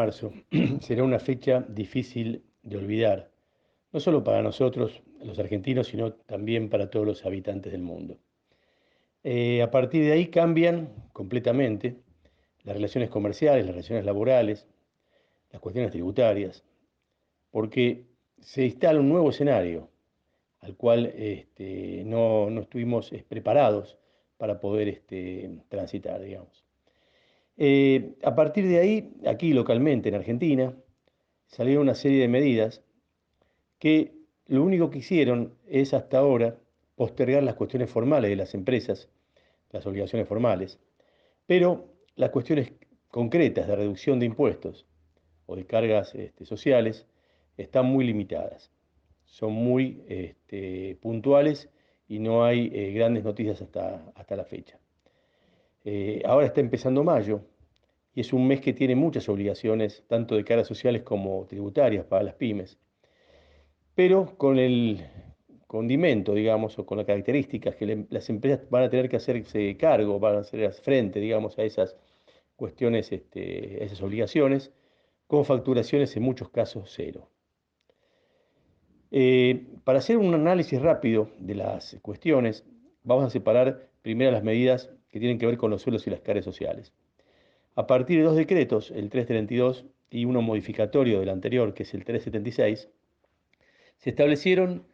marzo será una fecha difícil de olvidar, no solo para nosotros, los argentinos, sino también para todos los habitantes del mundo. Eh, a partir de ahí cambian completamente las relaciones comerciales, las relaciones laborales, las cuestiones tributarias, porque se instala un nuevo escenario al cual este, no, estuvimos eh, preparados para poder este, transitar, digamos. Eh, a partir de ahí, aquí localmente en Argentina, salieron una serie de medidas que lo único que hicieron es hasta ahora postergar las cuestiones formales de las empresas, las obligaciones formales, pero las cuestiones concretas de reducción de impuestos o de cargas este, sociales están muy limitadas, son muy este, puntuales y no hay eh, grandes noticias hasta, hasta la fecha. Eh, ahora está empezando mayo y es un mes que tiene muchas obligaciones, tanto de cargas sociales como tributarias para las pymes, pero con el condimento, digamos, o con las características que las empresas van a tener que hacerse cargo, van a hacer frente, digamos, a esas cuestiones, este, esas obligaciones, con facturaciones en muchos casos cero. Eh, para hacer un análisis rápido de las cuestiones, vamos a separar primero las medidas que tienen que ver con los suelos y las cargas sociales. A partir de dos decretos, el 332 y uno modificatorio del anterior, que es el 376, se establecieron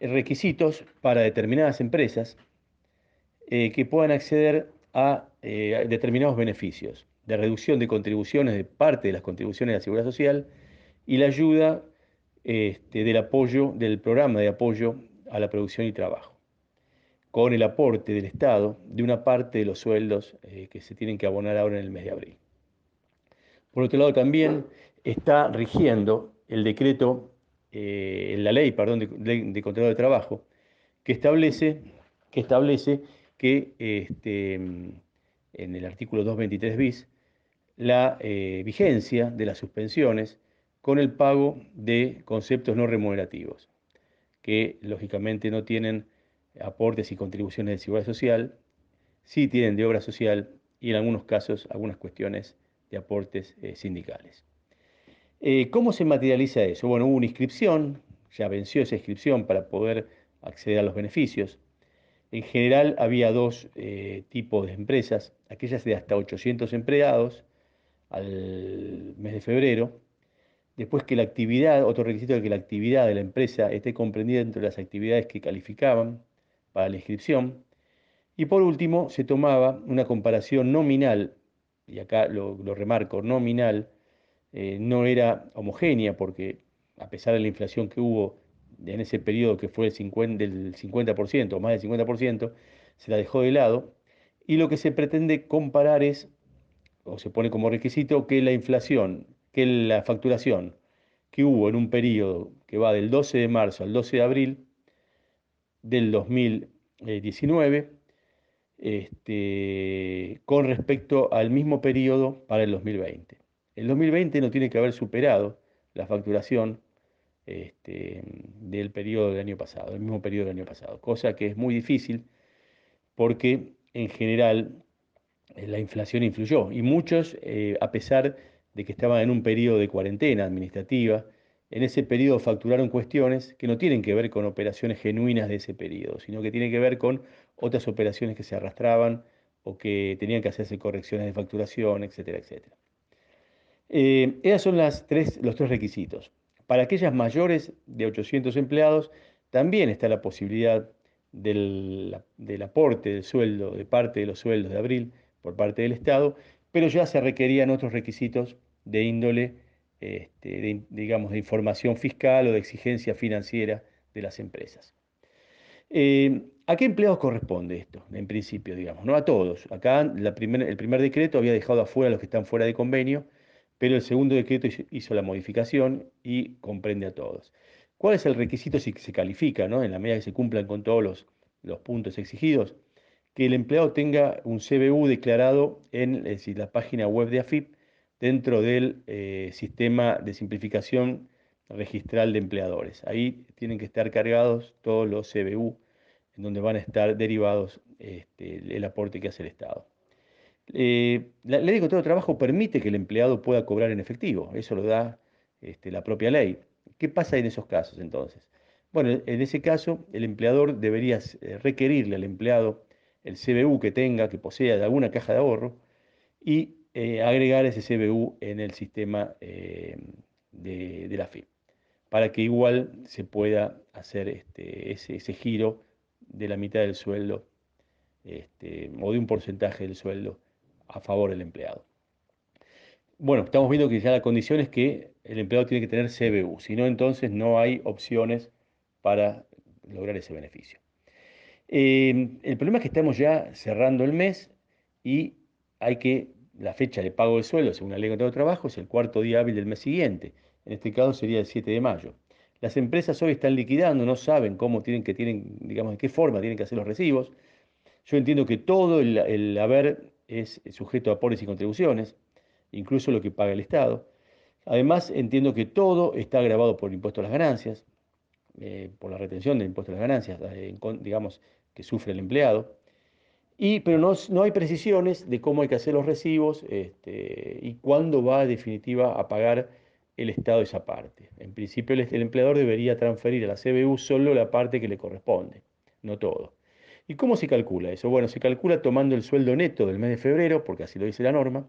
requisitos para determinadas empresas eh, que puedan acceder a, eh, determinados beneficios de reducción de contribuciones, de parte de las contribuciones de la Seguridad Social y la ayuda este, del apoyo, del programa de apoyo a la producción y trabajo, con el aporte del Estado de una parte de los sueldos eh, que se tienen que abonar ahora en el mes de abril. Por otro lado, también está rigiendo el decreto, eh, la ley, perdón, de, de, control de trabajo, que establece que, establece que este, en el artículo 223 bis, la eh, vigencia de las suspensiones con el pago de conceptos no remunerativos, que lógicamente no tienen aportes y contribuciones de seguridad social, sí tienen de obra social y en algunos casos algunas cuestiones de aportes eh, sindicales. Eh, ¿Cómo se materializa eso? Bueno, hubo una inscripción, ya venció esa inscripción para poder acceder a los beneficios. En general había dos eh, tipos de empresas, aquellas de hasta 800 empleados al mes de febrero Después que la actividad, otro requisito de que la actividad de la empresa esté comprendida dentro de las actividades que calificaban para la inscripción. Y por último, se tomaba una comparación nominal, y acá lo, remarco, nominal, eh, no era homogénea porque a pesar de la inflación que hubo en ese periodo que fue el 50, del 50% o más del 50%, se la dejó de lado. Y lo que se pretende comparar es, o se pone como requisito, que la inflación que la facturación que hubo en un periodo que va del 12 de marzo al 12 de abril del 2019 este, con respecto al mismo periodo para el 2020. El 2020 no tiene que haber superado la facturación este, del periodo del año pasado, del mismo periodo del año pasado, cosa que es muy difícil porque en general la inflación influyó y muchos, eh, a pesar de que estaban en un periodo de cuarentena administrativa, en ese periodo facturaron cuestiones que no tienen que ver con operaciones genuinas de ese periodo, sino que tienen que ver con otras operaciones que se arrastraban o que tenían que hacerse correcciones de facturación, etcétera, etcétera. Eh, esos son las tres, los tres requisitos. Para aquellas mayores de 800 empleados, también está la posibilidad del, del aporte del sueldo, de parte de los sueldos de abril por parte del Estado, pero ya se requerían otros requisitos de índole, este, digamos, de información fiscal o de exigencia financiera de las empresas. Eh, ¿A qué empleados corresponde esto? En principio, digamos, no a todos. Acá el primer decreto había dejado afuera a los que están fuera de convenio, pero el segundo decreto hizo la modificación y comprende a todos. ¿Cuál es el requisito si se califica, ¿no? en la medida que se cumplan con todos los puntos exigidos? que el empleado tenga un CBU declarado en la página web de AFIP dentro del eh, sistema de simplificación registral de empleadores. Ahí tienen que estar cargados todos los CBU en donde van a estar derivados este, el aporte que hace el Estado. Eh, la ley de contrato de trabajo permite que el empleado pueda cobrar en efectivo, eso lo da este, la propia ley. ¿Qué pasa en esos casos entonces? Bueno, en ese caso, el empleador debería eh, requerirle al empleado el CBU que tenga, que posea de alguna caja de ahorro, y eh, agregar ese CBU en el sistema de, la FIP, para que igual se pueda hacer este, ese, giro de la mitad del sueldo este, o de un porcentaje del sueldo a favor del empleado. Bueno, estamos viendo que ya la condición es que el empleado tiene que tener CBU, si no entonces no hay opciones para lograr ese beneficio. Eh, el problema es que estamos ya cerrando el mes y hay que, la fecha de pago del sueldo, según la ley de contrato de trabajo, es el cuarto día hábil del mes siguiente. En este caso sería el 7 de mayo. Las empresas hoy están liquidando, no saben cómo tienen que, tienen, digamos, de qué forma tienen que hacer los recibos. Yo entiendo que todo el, haber es sujeto a aportes y contribuciones, incluso lo que paga el Estado. Además, entiendo que todo está grabado por el impuesto a las ganancias, eh, por la retención del impuesto a las ganancias, eh, digamos, que sufre el empleado. Pero no, no, hay precisiones de cómo hay que hacer los recibos este, y cuándo va, en definitiva, a pagar el Estado esa parte. En principio, el, el empleador debería transferir a la CBU solo la parte que le corresponde, no todo. ¿Y cómo se calcula eso? Bueno, se calcula tomando el sueldo neto del mes de febrero, porque así lo dice la norma,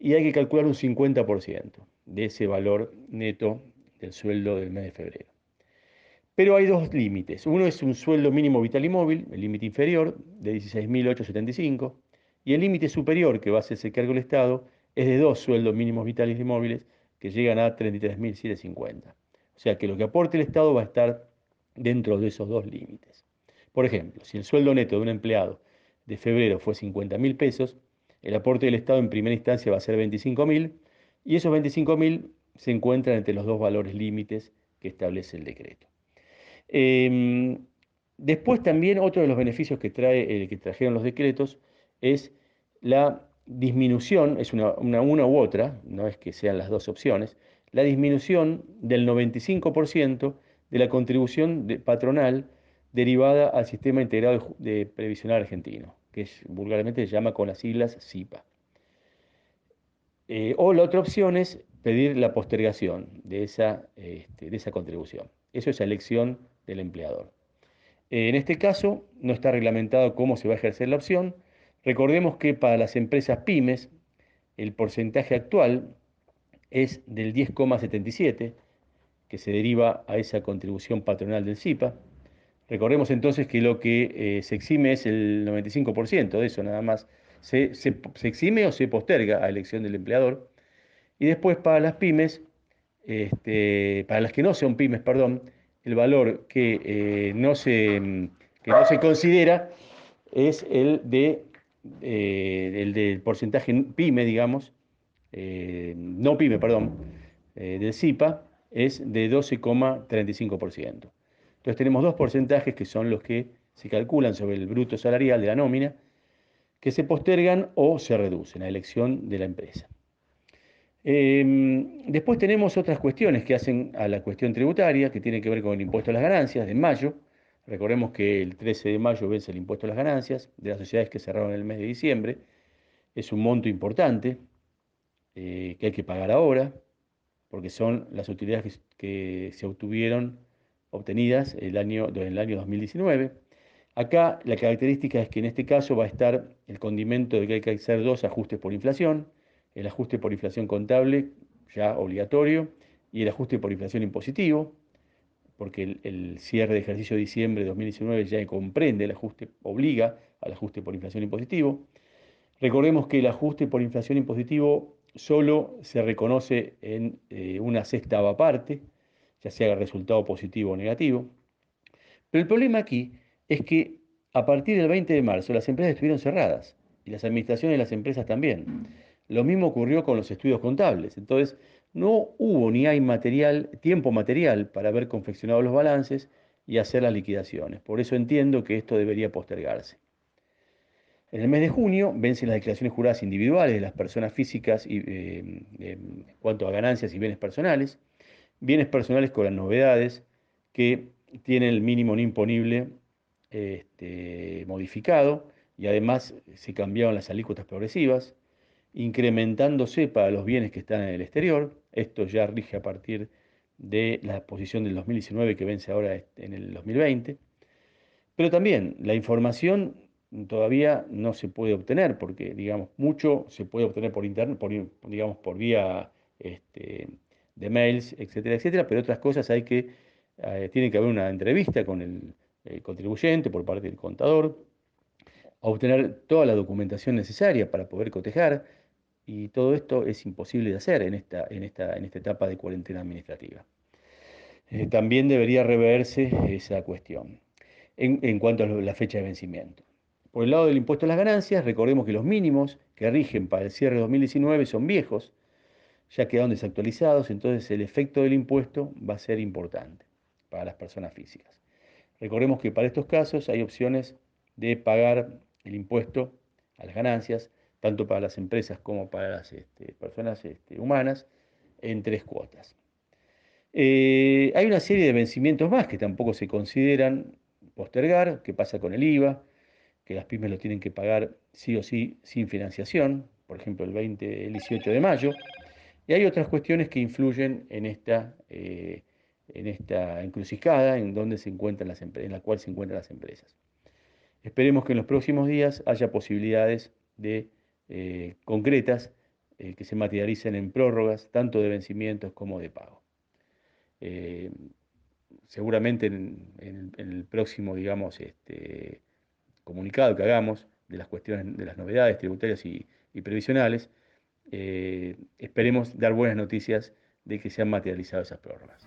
y hay que calcular un 50% de ese valor neto del sueldo del mes de febrero. Pero hay dos límites. Uno es un sueldo mínimo vital y móvil, el límite inferior, de 16.875, y el límite superior, que va a hacerse cargo el Estado, es de dos sueldos mínimos vitales y móviles, que llegan a 33.750. O sea que lo que aporte el Estado va a estar dentro de esos dos límites. Por ejemplo, si el sueldo neto de un empleado de febrero fue 50 mil pesos, el aporte del Estado en primera instancia va a ser 25 mil y esos 25 mil se encuentran entre los dos valores límites que establece el decreto. Em, después también otro de los beneficios que, trae, eh, que trajeron los decretos es la disminución, es una, una, u otra, no es que sean las dos opciones, la disminución del 95% de la contribución patronal derivada al Sistema Integrado de Previsional Argentino, que vulgarmente se llama con las siglas CIPA. Eh, o la otra opción es pedir la postergación de esa, este, de esa contribución. Eso es elección del empleador. en este caso, no está reglamentado cómo se va a ejercer la opción. Recordemos que para las empresas pymes, el porcentaje actual es del 10,77, que se deriva a esa contribución patronal del CIPA. Recordemos entonces que lo que eh, se exime es el 95% de eso, nada más. Se, exime o se posterga a elección del empleador. Y después para las pymes, este, para las que no sean pymes, perdón, el valor que, eh, no, se, no se considera es el, de, eh, el del porcentaje pyme, digamos, no pyme, perdón, del CIPA, es de 12,35%. Entonces tenemos dos porcentajes que son los que se calculan sobre el bruto salarial de la nómina, que se postergan o se reducen a elección de la empresa. Em, después tenemos otras cuestiones que hacen a la cuestión tributaria, que tiene que ver con el impuesto a las ganancias de mayo. Recordemos que el 13 de mayo vence el impuesto a las ganancias de las sociedades que cerraron el mes de diciembre. Es un monto importante eh, que hay que pagar ahora, porque son las utilidades que se obtuvieron obtenidas el año, en el año 2019. Acá la característica es que en este caso va a estar el condimento de que hay que hacer dos ajustes por inflación, el ajuste por inflación contable ya obligatorio y el ajuste por inflación impositivo, porque el, cierre de ejercicio de diciembre de 2019 ya comprende el ajuste, obliga al ajuste por inflación impositivo. Recordemos que el ajuste por inflación impositivo solo se reconoce en eh, una sexta parte, ya sea resultado positivo o negativo. Pero el problema aquí es que a partir del 20 de marzo las empresas estuvieron cerradas y las administraciones de las empresas también. Lo mismo ocurrió con los estudios contables. Entonces, no hubo ni hay material, tiempo material para haber confeccionado los balances y hacer las liquidaciones. Por eso entiendo que esto debería postergarse. En el mes de junio vencen las declaraciones juradas individuales de las personas físicas y, eh, en cuanto a ganancias y bienes personales bienes personales con las novedades que tienen el mínimo no imponible este, modificado y además se cambiaron las alícuotas progresivas, incrementándose para los bienes que están en el exterior. Esto ya rige a partir de la posición del 2019 que vence ahora en el 2020. Pero también la información todavía no se puede obtener porque, digamos, mucho se puede obtener por internet, por, digamos, por vía este, de mails, etcétera, etcétera, pero otras cosas hay que, eh, tiene que haber una entrevista con el, el contribuyente por parte del contador, obtener toda la documentación necesaria para poder cotejar, y todo esto es imposible de hacer en esta, en esta, en esta etapa de cuarentena administrativa. Eh, también debería reverse esa cuestión en, cuanto a la fecha de vencimiento. Por el lado del impuesto a las ganancias, recordemos que los mínimos que rigen para el cierre de 2019 son viejos, ya quedaron desactualizados, entonces el efecto del impuesto va a ser importante para las personas físicas. Recordemos que para estos casos hay opciones de pagar el impuesto a las ganancias tanto para las empresas como para las este, personas este, humanas, en tres cuotas. Eh, hay una serie de vencimientos más que tampoco se consideran postergar, que pasa con el IVA, que las pymes lo tienen que pagar sí o sí sin financiación, por ejemplo el 20, el 18 de mayo, y hay otras cuestiones que influyen en esta, eh, en esta encrucijada en, donde se encuentran las, en la cual se encuentran las empresas. Esperemos que en los próximos días haya posibilidades de eh, concretas eh, que se materialicen en prórrogas, tanto de vencimientos como de pago. Eh, seguramente en, el próximo, digamos, este, comunicado que hagamos de las cuestiones, de las novedades tributarias y, y previsionales, esperemos dar buenas noticias de que se han materializado esas prórrogas.